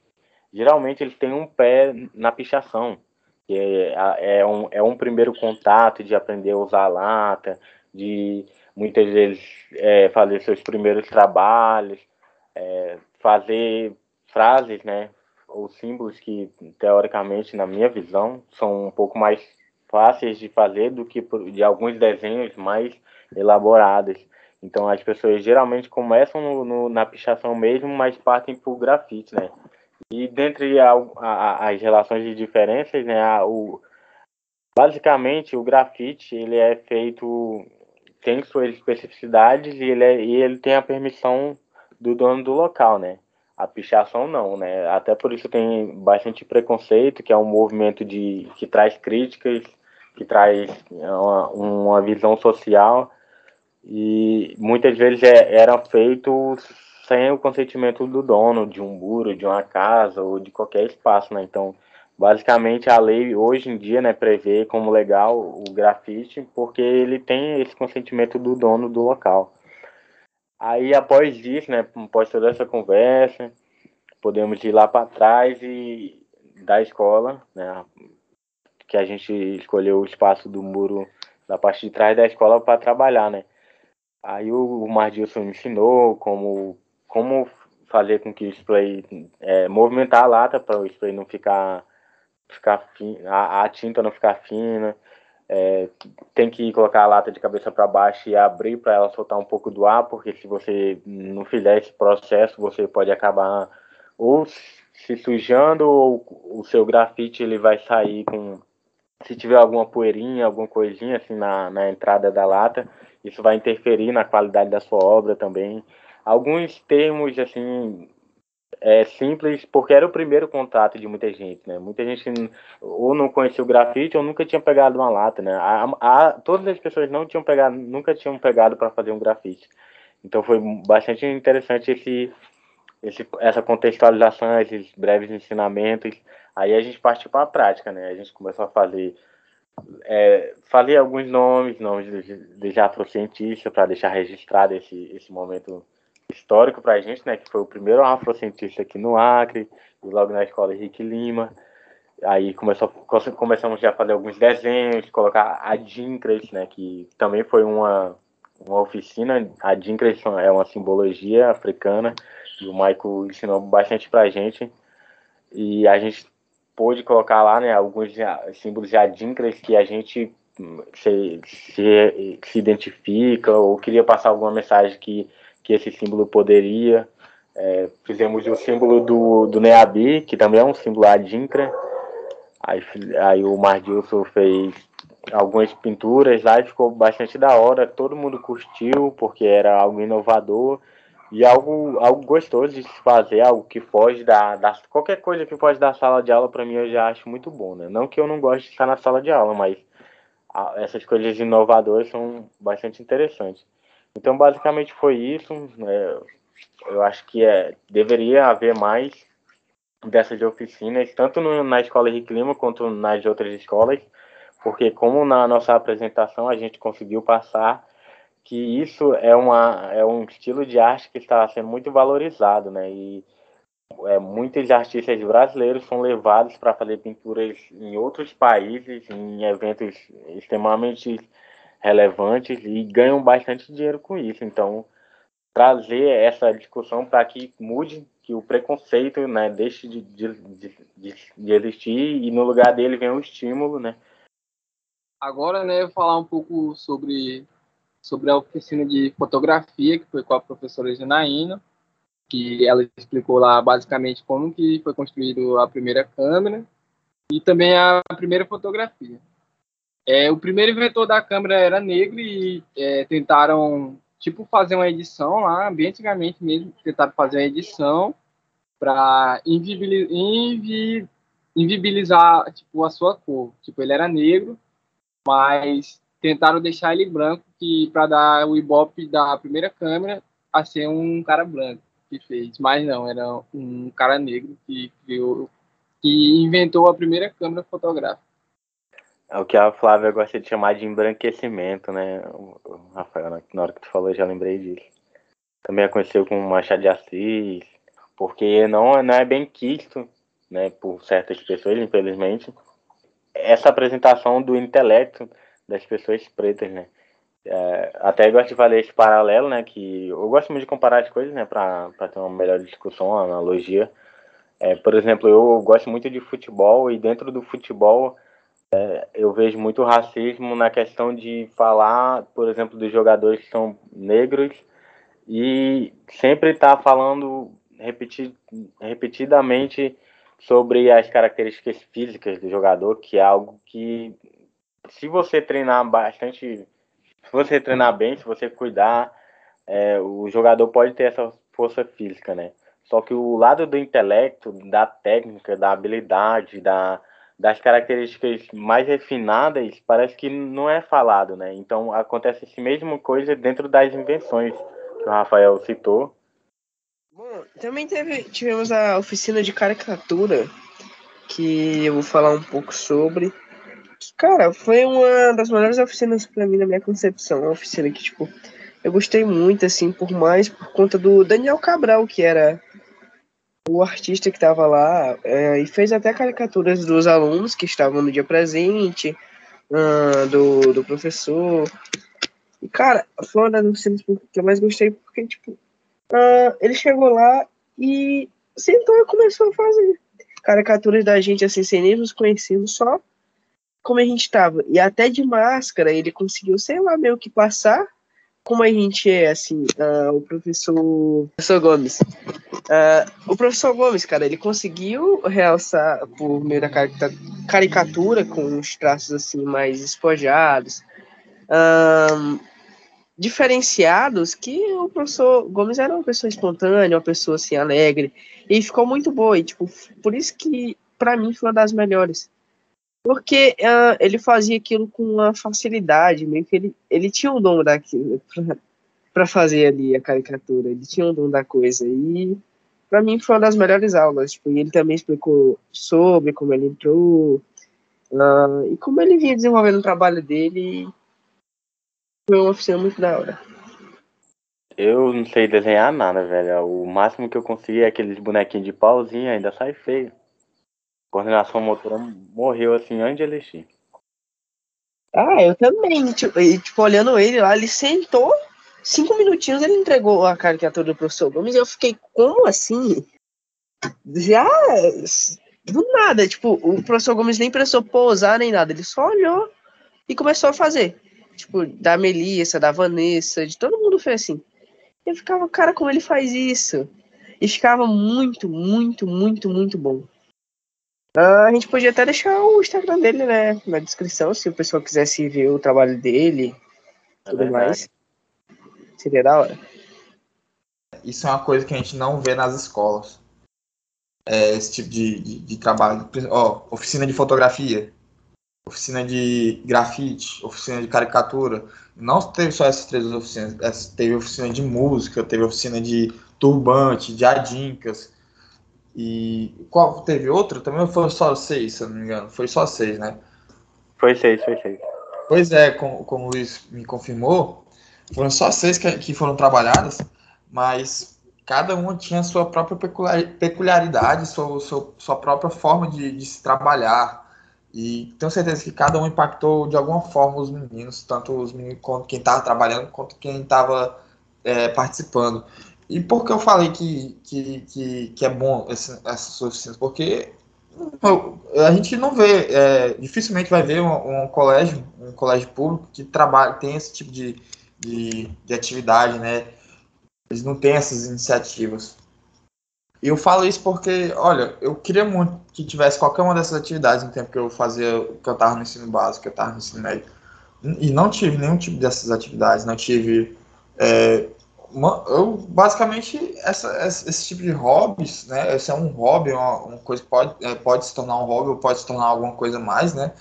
geralmente eles têm um pé na pichação, que é, é, um, é um primeiro contato de aprender a usar a lata, de muitas vezes é, fazer seus primeiros trabalhos, é, fazer frases, né, ou símbolos que, teoricamente, na minha visão, são um pouco mais fáceis de fazer do que de alguns desenhos mais elaborados. Então, as pessoas geralmente começam no, no, na pichação mesmo, mas partem para o grafite, né? E dentre a, a, as relações de diferenças, né, a, o, basicamente o grafite ele é feito tem suas especificidades e ele, é, e ele tem a permissão do dono do local, né? A pichação não, né? Até por isso tem bastante preconceito, que é um movimento de que traz críticas, que traz uma, uma visão social e muitas vezes é, eram feitos sem o consentimento do dono de um muro, de uma casa ou de qualquer espaço, né? Então, basicamente a lei hoje em dia, né, prevê como legal o grafite porque ele tem esse consentimento do dono do local. Aí após isso, né, após toda essa conversa, podemos ir lá para trás e da escola, né, que a gente escolheu o espaço do muro da parte de trás da escola para trabalhar, né. Aí o, o Mardilson me ensinou como como fazer com que o spray é, movimentar a lata para o spray não ficar ficar fina, a, a, tinta não ficar fina. É, tem que colocar a lata de cabeça para baixo e abrir para ela soltar um pouco do ar, porque se você não fizer esse processo, você pode acabar ou se sujando ou o seu grafite ele vai sair com se tiver alguma poeirinha, alguma coisinha assim na, na entrada da lata, isso vai interferir na qualidade da sua obra também. Alguns termos assim é simples porque era o primeiro contato de muita gente, né? Muita gente ou não conhecia o grafite ou nunca tinha pegado uma lata, né? A, a, todas as pessoas não tinham pegado, nunca tinham pegado para fazer um grafite. Então foi bastante interessante esse, esse, essa contextualização, esses breves ensinamentos. Aí a gente partiu para a prática, né? A gente começou a fazer é, falei alguns nomes, nomes de, de afrocientistas para deixar registrado esse, esse momento histórico para a gente, né? Que foi o primeiro afrocientista aqui no Acre, logo na escola Henrique Lima. Aí começou, começamos já a fazer alguns desenhos, colocar a Dincres, né? Que também foi uma, uma oficina. A Dincres é uma simbologia africana e o Michael ensinou bastante para a gente. E a gente pôde colocar lá, né? Alguns símbolos de Adinkras que a gente se, se, se identifica ou queria passar alguma mensagem que que esse símbolo poderia. É, fizemos o símbolo do, do Neabi, que também é um símbolo adinkra. Aí, aí o Mardilson fez algumas pinturas lá e ficou bastante da hora. Todo mundo curtiu, porque era algo inovador e algo, algo gostoso de se fazer, algo que foge da, da qualquer coisa que foge da sala de aula para mim eu já acho muito bom, né? Não que eu não goste de estar na sala de aula, mas a, essas coisas inovadoras são bastante interessantes. Então, basicamente foi isso. É, eu acho que é, deveria haver mais dessas oficinas, tanto no, na escola Henrique Lima quanto nas outras escolas, porque como na nossa apresentação a gente conseguiu passar que isso é, uma, é um estilo de arte que está sendo muito valorizado, né? E é, muitos artistas brasileiros são levados para fazer pinturas em outros países, em eventos extremamente relevantes e ganham bastante dinheiro com isso. Então, trazer essa discussão para que mude, que o preconceito né, deixe de, de, de, de, existir e no lugar dele venha o estímulo, né? Agora, né, falar um pouco sobre, sobre a oficina de fotografia, que foi com a professora Janaína, que ela explicou lá basicamente como que foi construída a primeira câmera e também a primeira fotografia. É, o primeiro inventor da câmera era negro e é, tentaram, tipo, fazer uma edição lá, bem antigamente mesmo, tentaram fazer uma edição para invibilizar, tipo, a sua cor. Tipo, ele era negro, mas tentaram deixar ele branco que para dar o ibope da primeira câmera a ser um cara branco que fez, mas não, era um cara negro que criou, que inventou a primeira câmera fotográfica. É o que a Flávia gosta de chamar de embranquecimento, né? Rafael, na hora que tu falou, já lembrei disso. Também aconteceu com Machado de Assis, porque não, não é bem quisto, né, por certas pessoas, infelizmente, essa apresentação do intelecto das pessoas pretas, né? É, até gosto de fazer esse paralelo, né? Que eu gosto muito de comparar as coisas, né? Para ter uma melhor discussão, uma analogia. É, por exemplo, eu gosto muito de futebol e dentro do futebol é, eu vejo muito racismo na questão de falar, por exemplo, dos jogadores que são negros e sempre estar tá falando repetid, repetidamente sobre as características físicas do jogador, que é algo que, se você treinar bastante, se você treinar bem, se você cuidar, é, o jogador pode ter essa força física, né? Só que o lado do intelecto, da técnica, da habilidade, da das características mais refinadas parece que não é falado, né? Então acontece essa mesma coisa dentro das invenções que o Rafael citou. também teve, tivemos a oficina de caricatura, que eu vou falar um pouco sobre. Cara, foi uma das melhores oficinas para mim na minha concepção. Uma oficina que, tipo, eu gostei muito, assim, por mais por conta do Daniel Cabral, que era o artista que estava lá, é, e fez até caricaturas dos alunos que estavam no dia presente, uh, do, do professor. E, cara, foi uma das oficinas que eu mais gostei, porque, tipo, uh, ele chegou lá e sentou e começou a fazer caricaturas da gente, assim, sem nem nos conhecendo, só como a gente estava. E até de máscara, ele conseguiu, sei lá, meio que passar como a gente é, assim, uh, o professor, professor Gomes. Uh, o professor Gomes, cara, ele conseguiu realçar por meio da caricatura, com os traços, assim, mais espojados, diferenciados, que o professor Gomes era uma pessoa espontânea, uma pessoa, assim, alegre, e ficou muito boa, e, tipo, por isso que, para mim, foi uma das melhores. Porque uh, ele fazia aquilo com uma facilidade, meio que ele, ele tinha o dom daquilo para fazer ali a caricatura, ele tinha o dom da coisa. E para mim foi uma das melhores aulas. Tipo, ele também explicou sobre como ele entrou uh, e como ele vinha desenvolvendo o trabalho dele. Foi uma oficina muito da hora. Eu não sei desenhar nada, velho. O máximo que eu consegui é aqueles bonequinhos de pauzinho, ainda sai feio coordenação motora morreu assim antes de elixir. Ah, eu também. Tipo, e, tipo, olhando ele lá, ele sentou, cinco minutinhos ele entregou a caricatura do professor Gomes e eu fiquei, como assim? Já do nada, tipo, o professor Gomes nem precisou pousar nem nada, ele só olhou e começou a fazer. Tipo, da Melissa, da Vanessa, de todo mundo fez assim. Eu ficava, cara, como ele faz isso? E ficava muito, muito, muito, muito bom. Uh, a gente podia até deixar o Instagram dele, né, na descrição, se o pessoal quisesse ver o trabalho dele e tudo mais. Seria da hora. Isso é uma coisa que a gente não vê nas escolas. É esse tipo de, de, de trabalho. Ó, oficina de fotografia, oficina de grafite, oficina de caricatura. Não teve só essas três oficinas. Teve oficina de música, teve oficina de turbante, de adincas e qual teve outro? Também foi só seis, se eu não me engano. Foi só seis, né? Foi seis, foi seis. Pois é, como, como o Luiz me confirmou, foram só seis que, que foram trabalhadas, mas cada uma tinha sua própria peculiaridade, sua, sua, sua própria forma de, de, se trabalhar. E tenho certeza que cada um impactou de alguma forma os meninos, tanto os meninos quanto quem estava trabalhando, quanto quem estava é, participando. E por que eu falei que, que, que, que é bom esse, essas oficinas? Porque a gente não vê, é, dificilmente vai ver um, um, colégio, um colégio público que trabalha, tem esse tipo de, de, de atividade, né? Eles não têm essas iniciativas. E eu falo isso porque, olha, eu queria muito que tivesse qualquer uma dessas atividades no tempo que eu fazia, que eu estava no ensino básico, que eu estava no ensino médio. E não tive nenhum tipo dessas atividades, não tive é, eu basicamente essa, esse tipo de hobbies, né? Esse é um hobby, uma, uma coisa que pode, é, pode se tornar um hobby ou pode se tornar alguma coisa mais, né?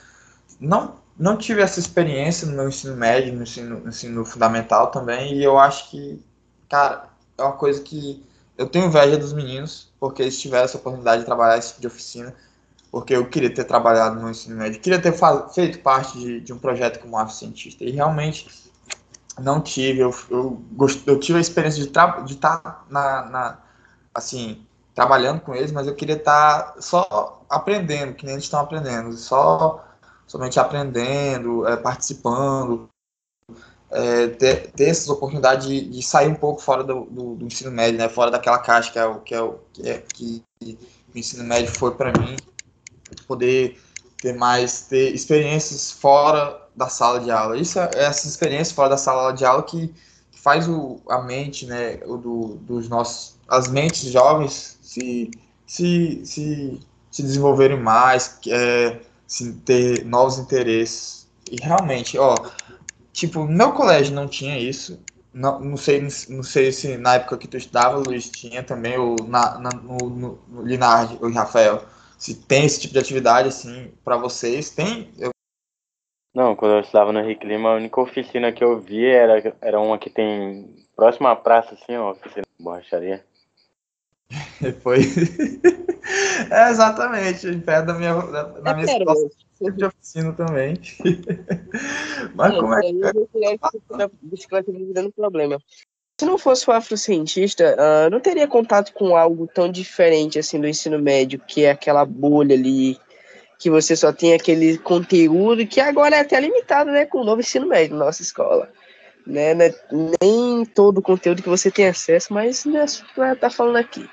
Não, não tive essa experiência no meu ensino médio, no ensino, no ensino fundamental também, e eu acho que, cara, é uma coisa que eu tenho inveja dos meninos, porque eles tiveram essa oportunidade de trabalhar tipo de oficina, porque eu queria ter trabalhado no ensino médio, queria ter feito parte de, de um projeto como cientista e realmente não tive, eu, eu, eu tive a experiência de estar de tá na, na, assim, trabalhando com eles, mas eu queria estar tá só aprendendo, que nem eles estão aprendendo, só somente aprendendo, é, participando, é, ter, ter essas oportunidades de, de, sair um pouco fora do, do, do, ensino médio, né, fora daquela caixa que é o que, é o, que, é, que o ensino médio foi para mim, poder ter mais, ter experiências fora da sala de aula. Isso é essa experiência fora da sala de aula que, faz o, a mente, né, o do, dos nossos, as mentes jovens se, se, se, se desenvolverem mais, é, se ter novos interesses. E realmente, ó, tipo, meu colégio não tinha isso. Não, não, sei, não sei se na época que tu estudava, Luiz, tinha também, ou na, na no, no, no Linardi, ou Rafael, se tem esse tipo de atividade, assim, para vocês. Tem, eu não, quando eu estava no Henrique Lima, a única oficina que eu vi era, era uma que tem próxima à praça, assim, uma oficina borracharia. *laughs* Foi. *laughs* é, exatamente, perto da minha, da, da minha É, escola de *laughs* oficina também. Mas como é que. A bicicleta problema. Se não fosse o afrocientista, ah, não teria contato com algo tão diferente assim do ensino médio, que é aquela bolha ali, que você só tem aquele conteúdo que agora é até limitado, né, com o novo ensino médio na nossa escola. Né, né, nem todo o conteúdo que você tem acesso, mas é nós tá falando aqui.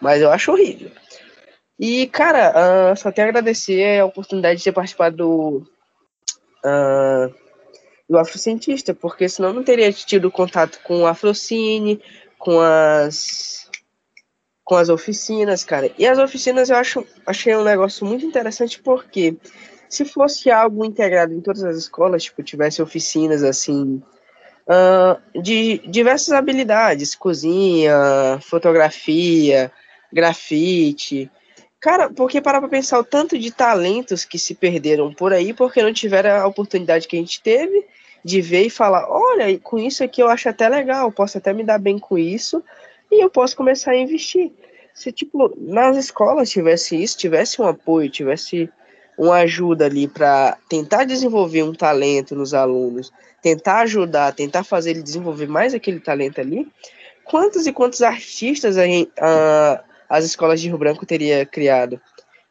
Mas eu acho horrível. E, cara, ah, só tenho a agradecer a oportunidade de ter participado do, ah, do Afrocientista, porque senão não teria tido contato com o Afrocine, com as com as oficinas, cara. E as oficinas eu acho achei um negócio muito interessante porque se fosse algo integrado em todas as escolas, tipo, tivesse oficinas assim ah, de diversas habilidades, cozinha, fotografia, grafite, Cara, porque parar pra pensar o tanto de talentos que se perderam por aí porque não tiveram a oportunidade que a gente teve de ver e falar, olha, com isso aqui eu acho até legal, posso até me dar bem com isso e eu posso começar a investir. Se, tipo, nas escolas tivesse isso, tivesse um apoio, tivesse uma ajuda ali para tentar desenvolver um talento nos alunos, tentar ajudar, tentar fazer ele desenvolver mais aquele talento ali, quantos e quantos artistas a, a, as escolas de Rio Branco teria criado.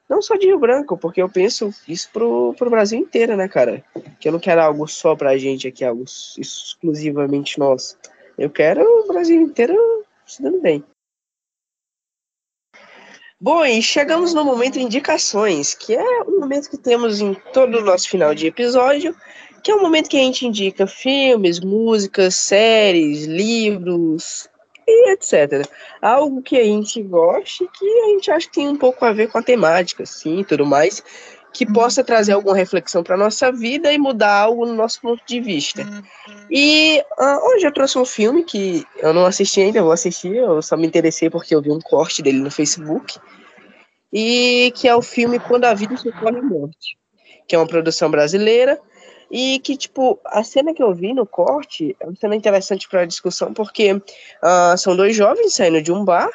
Não só de Rio Branco, porque eu penso isso pro, pro Brasil inteiro, né, cara? Que eu não quero algo só pra gente aqui, algo exclusivamente nosso. Eu quero o Brasil inteiro se dando bem. Bom, e chegamos no momento indicações, que é o momento que temos em todo o nosso final de episódio, que é o momento que a gente indica filmes, músicas, séries, livros, e etc. Algo que a gente goste, que a gente acha que tem um pouco a ver com a temática, assim, tudo mais, que uhum. possa trazer alguma reflexão para nossa vida e mudar algo no nosso ponto de vista. E uh, hoje eu trouxe um filme que eu não assisti ainda, vou assistir, eu só me interessei porque eu vi um corte dele no Facebook, e que é o filme Quando a Vida Socorre a Morte, que é uma produção brasileira, e que, tipo, a cena que eu vi no corte é uma cena interessante para a discussão, porque uh, são dois jovens saindo de um bar,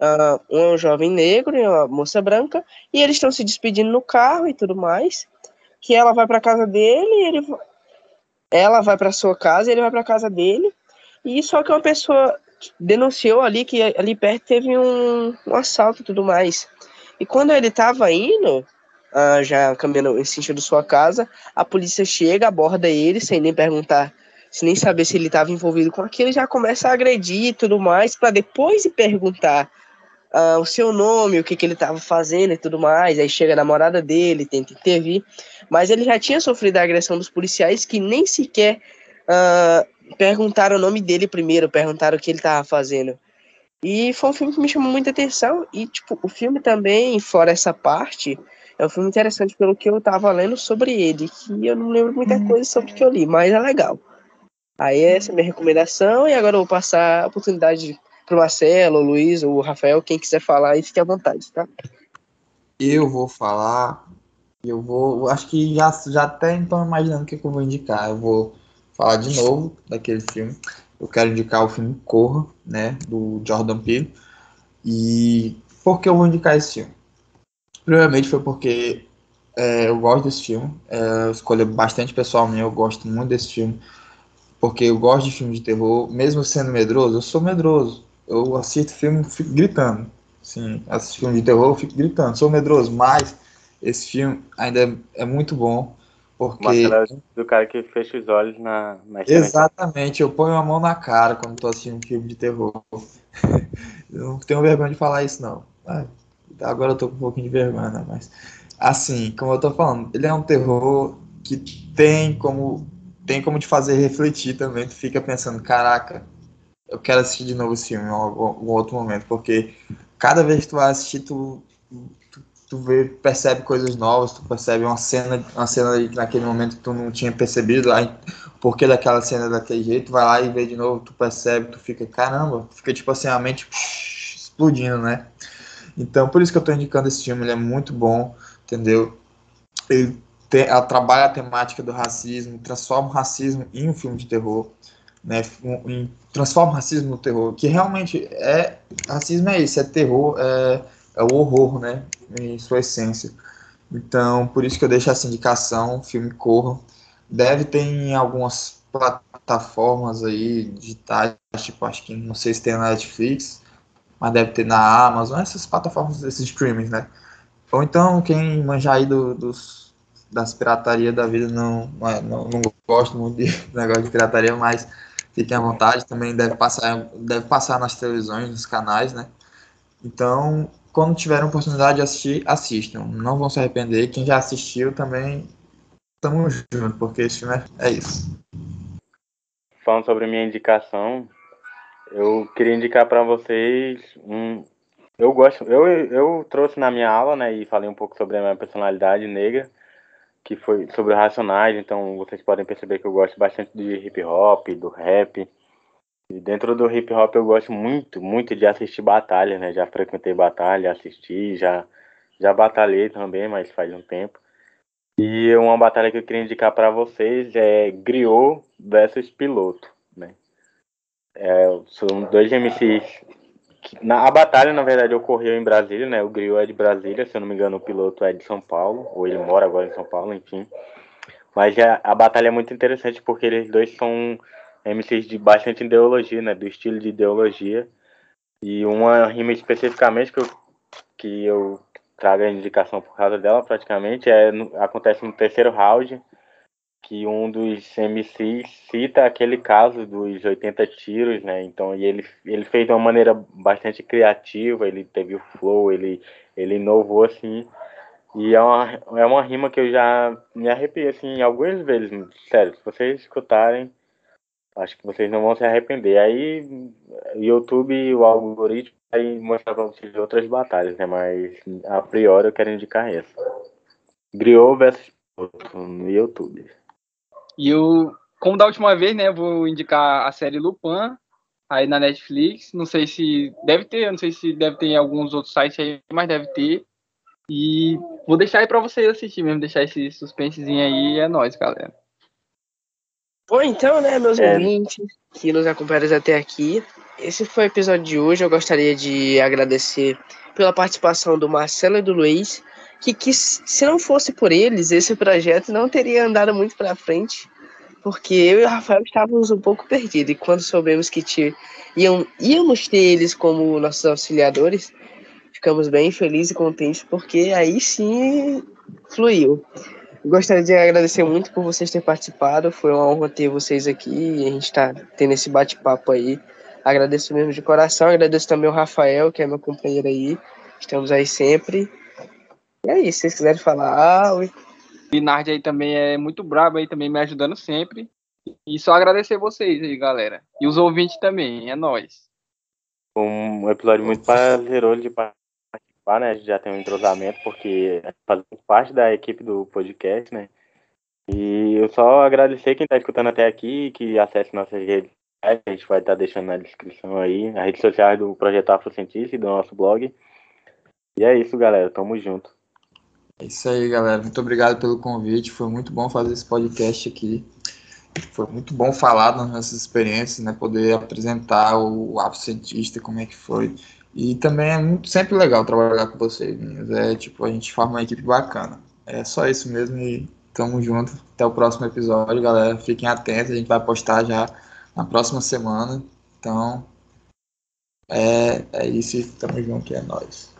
uh, um é um jovem negro e uma moça branca, e eles estão se despedindo no carro e tudo mais, que ela vai para casa dele, ele, ela vai para sua casa, ele vai para casa dele, e só que uma pessoa denunciou ali que ali perto teve um, um assalto e tudo mais. E quando ele estava indo, uh, já caminhando em sentido sua casa, a polícia chega, aborda ele sem nem perguntar, sem nem saber se ele estava envolvido com aquilo, já começa a agredir e tudo mais, para depois de perguntar uh, o seu nome, o que, que ele estava fazendo e tudo mais. Aí chega a namorada dele, tenta intervir, mas ele já tinha sofrido a agressão dos policiais que nem sequer uh, perguntaram o nome dele primeiro, perguntaram o que ele estava fazendo. E foi um filme que me chamou muita atenção. E, tipo, o filme também, fora essa parte, é um filme interessante pelo que eu tava lendo sobre ele, que eu não lembro muita coisa sobre o que eu li, mas é legal. Aí essa é a minha recomendação, e agora eu vou passar a oportunidade pro Marcelo, o Luiz, ou o Rafael, quem quiser falar aí, fique à vontade, tá? Eu vou falar, eu vou, acho que já, já até estou imaginando o que, que eu vou indicar. Eu vou falar de novo daquele filme. Eu quero indicar o filme Corra, né, do Jordan Peele. E por que eu vou indicar esse filme? Primeiramente foi porque é, eu gosto desse filme. É, escolha bastante pessoal meu, eu gosto muito desse filme. Porque eu gosto de filme de terror, mesmo sendo medroso, eu sou medroso. Eu assisto filme fico gritando. Sim, assisto filme de terror, eu fico gritando. Sou medroso, mas esse filme ainda é, é muito bom. Porque. Do cara que fecha os olhos na, na Exatamente, eu ponho a mão na cara quando tô assistindo um filme de terror. *laughs* eu não tenho vergonha de falar isso, não. Agora eu tô com um pouquinho de vergonha, né? Mas, assim, como eu tô falando, ele é um terror que tem como tem como te fazer refletir também. Tu fica pensando, caraca, eu quero assistir de novo esse filme em algum outro momento, porque cada vez que tu vai assistir, tu, tu, tu vê, percebe coisas novas, tu percebe uma cena, uma cena que naquele momento tu não tinha percebido, aí, porque daquela cena daquele jeito, tu vai lá e vê de novo, tu percebe, tu fica, caramba, fica tipo assim, a mente explodindo, né? Então, por isso que eu estou indicando esse filme, ele é muito bom, entendeu? Ele te, trabalha a temática do racismo, transforma o racismo em um filme de terror. né, em, transforma o racismo no terror, que realmente é racismo é isso, é terror, é, é o horror, né, em sua essência. Então, por isso que eu deixo essa indicação, filme Corra. Deve ter em algumas plataformas aí digitais, tipo, acho que não sei se tem na Netflix, mas deve ter na Amazon, essas plataformas, esses streamings, né? Ou então, quem manjar aí do, dos, das piratarias da vida não, não, é, não, gosto muito de *laughs* negócio de pirataria, mas fiquem à vontade, também deve passar, deve passar nas televisões, nos canais, né? Então, quando tiverem oportunidade de assistir, assistam. Não vão se arrepender. Quem já assistiu também, tamo junto, porque esse filme é, é isso. Falando sobre minha indicação, eu queria indicar para vocês um. Eu gosto, eu, eu trouxe na minha aula, né, e falei um pouco sobre a minha personalidade negra, que foi sobre racionais, então vocês podem perceber que eu gosto bastante de hip hop, do rap, e dentro do hip hop eu gosto muito, muito de assistir batalha, né? Já frequentei batalha, assisti, já, já batalhei também, mas faz um tempo. E uma batalha que eu queria indicar para vocês é Griot versus Piloto? É, são dois MCs. Que, na, a batalha, na verdade, ocorreu em Brasília, né? O Griot é de Brasília, se eu não me engano, o Piloto é de São Paulo, ou ele mora agora em São Paulo, enfim. Mas a, a batalha é muito interessante porque eles dois são MCs de bastante ideologia, né? Do estilo de ideologia. E uma rima especificamente que eu, que eu trago a indicação por causa dela, praticamente, é, acontece no terceiro round, que um dos MCs cita aquele caso dos 80 tiros, né? Então, e ele, ele fez de uma maneira bastante criativa, ele teve o flow, ele, ele inovou assim. E é uma, é uma rima que eu já me arrepiei assim algumas vezes, sério, se vocês escutarem, Acho que vocês não vão se arrepender. Aí o YouTube, o algoritmo vai mostrar pra vocês outras batalhas, né? Mas a priori eu quero indicar essa. Griot vs no YouTube. E eu, como da última vez, né, vou indicar a série Lupin aí na Netflix. Não sei se deve ter, não sei se deve ter em alguns outros sites aí, mas deve ter. E vou deixar aí para vocês assistir mesmo, deixar esse suspensezinho aí, é nóis, galera. Bom, então, né, meus é. ouvintes que nos acompanham até aqui, esse foi o episódio de hoje. Eu gostaria de agradecer pela participação do Marcelo e do Luiz, que, que se não fosse por eles, esse projeto não teria andado muito para frente, porque eu e o Rafael estávamos um pouco perdidos. E quando soubemos que te, iam, íamos ter eles como nossos auxiliadores, ficamos bem felizes e contentes, porque aí sim fluiu. Gostaria de agradecer muito por vocês terem participado. Foi uma honra ter vocês aqui e a gente está tendo esse bate-papo aí. Agradeço mesmo de coração. Agradeço também o Rafael, que é meu companheiro aí. Estamos aí sempre. E é isso. Se vocês quiserem falar. O Linardi aí também é muito brabo aí, também me ajudando sempre. E só agradecer vocês aí, galera. E os ouvintes também. É nóis. Um episódio muito prazeroso de participar, né? A gente já tem um entrosamento, porque faz parte da equipe do podcast, né? E eu só agradecer quem está escutando até aqui, que acesse nossas redes sociais, a gente vai estar tá deixando na descrição aí, as redes sociais do Projeto Afrocientista e do nosso blog. E é isso, galera. Tamo junto. É isso aí, galera. Muito obrigado pelo convite. Foi muito bom fazer esse podcast aqui. Foi muito bom falar das nossas experiências, né? Poder apresentar o Afrocientista, como é que foi. E também é muito, sempre legal trabalhar com vocês. É tipo, a gente forma uma equipe bacana. É só isso mesmo e tamo junto. Até o próximo episódio, galera. Fiquem atentos, a gente vai postar já na próxima semana. Então, é, é isso. Tamo junto, é nóis.